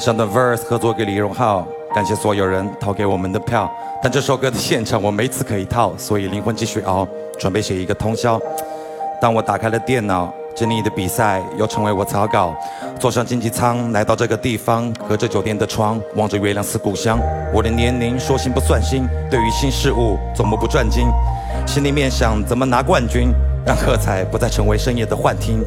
上段 verse 合作给李荣浩，感谢所有人投给我们的票。但这首歌的现场我没词可以套，所以灵魂继续熬，准备写一个通宵。当我打开了电脑，珍妮的比赛又成为我草稿。坐上经济舱来到这个地方，隔着酒店的窗，望着月亮思故乡。我的年龄说新不算新，对于新事物总目不转睛，心里面想怎么拿冠军，让喝彩不再成为深夜的幻听。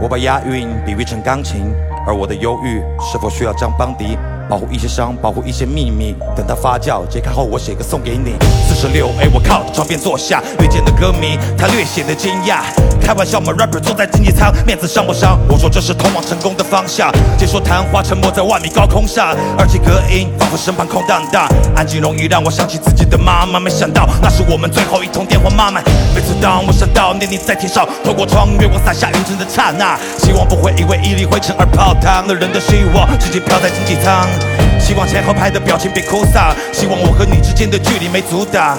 我把押韵比喻成钢琴。而我的忧郁是否需要张邦迪保护一些伤，保护一些秘密？等它发酵揭开后，我写个送给你。四十六哎我靠床边坐下，遇见的歌迷，他略显的惊讶。开玩笑吗？rapper 坐在经济舱，面子伤不伤？我说这是通往成功的方向。解说谈话，沉默在万米高空上，耳机隔音仿佛身旁空荡荡，安静容易让我想起自己的妈妈。没想到那是我们最后一通电话，妈妈。每次当我想到念你在天上，透过窗月光洒下云层的刹那，希望不会因为一粒灰尘而泡汤。了人的希望直接飘在经济舱，希望前后排的表情别哭丧，希望我和你之间的距离没阻挡。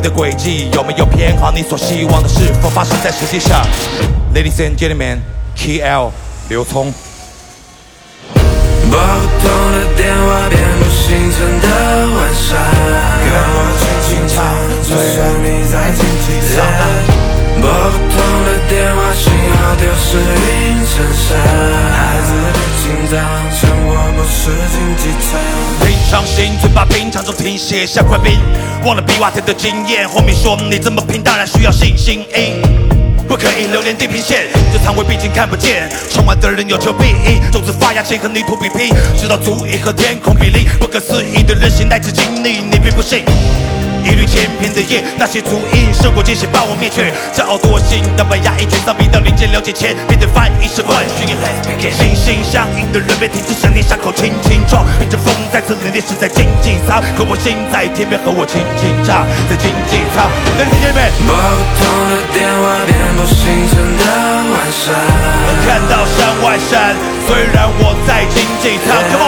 你的轨迹有没有偏好？你所希望的是否发生在实际上？Ladies and gentlemen，K L 刘聪。拨不通的电话，遍布星辰的晚上，跟我轻轻唱，就算你在经济舱。拨不通的电话，信号丢失云层上，孩子别紧张，趁我不是经济舱。伤心，嘴巴冰，场中停歇下块冰，忘了比瓦特的经验。后面说你这么拼，当然需要信心。不可以留恋地平线，这仓位毕竟看不见。窗外的人有求必应，种子发芽前和泥土比拼，直到足以和天空比邻。不可思议的韧性来自经历，你并不信。一缕千篇的夜，那些足印，胜过艰险把我灭绝。骄傲多心，当被压抑沮丧逼到临界了解前，面对翻译是冠军。心心相印的人别停止想念，伤口轻轻撞。迎着风再次凛冽，是在经济舱，可我心在天边，和我轻轻唱，在经济舱。能听见没？拨不通的电话，遍布星辰的晚上。看到山外山，虽然我在经济舱。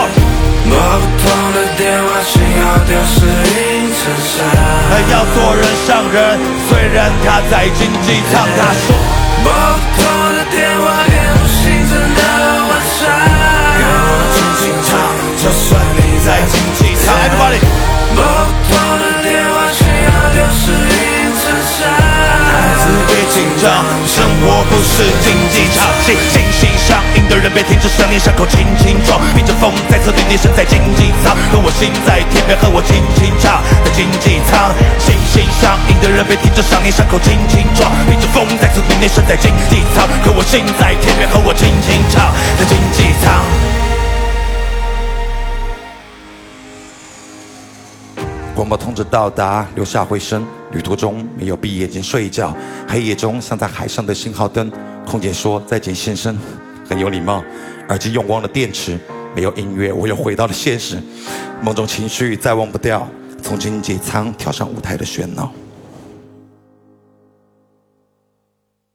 要做人上人，虽然他在经济舱。他说，拨不通的电话，遍布星辰的晚上。跟我轻轻唱，就算你在经济舱。Everybody，拨不通的电话，信号丢失云层上。孩子别紧张，生活不是竞技场。的人别停止想念，伤口轻轻撞。迎着风在侧对你身在经济舱，可我心在天边，和我轻轻唱，在经济舱。心心上瘾的人别停止想念，伤口轻轻撞。迎着风在侧对你身在经济舱，可我心在天边，和我轻轻唱，在经济舱。广播通知到达，留下回声。旅途中没有闭眼睛睡觉，黑夜中像在海上的信号灯。空姐说再见，先生，很有礼貌。耳机用光了电池，没有音乐，我又回到了现实。梦中情绪再忘不掉，从经济舱跳上舞台的喧闹。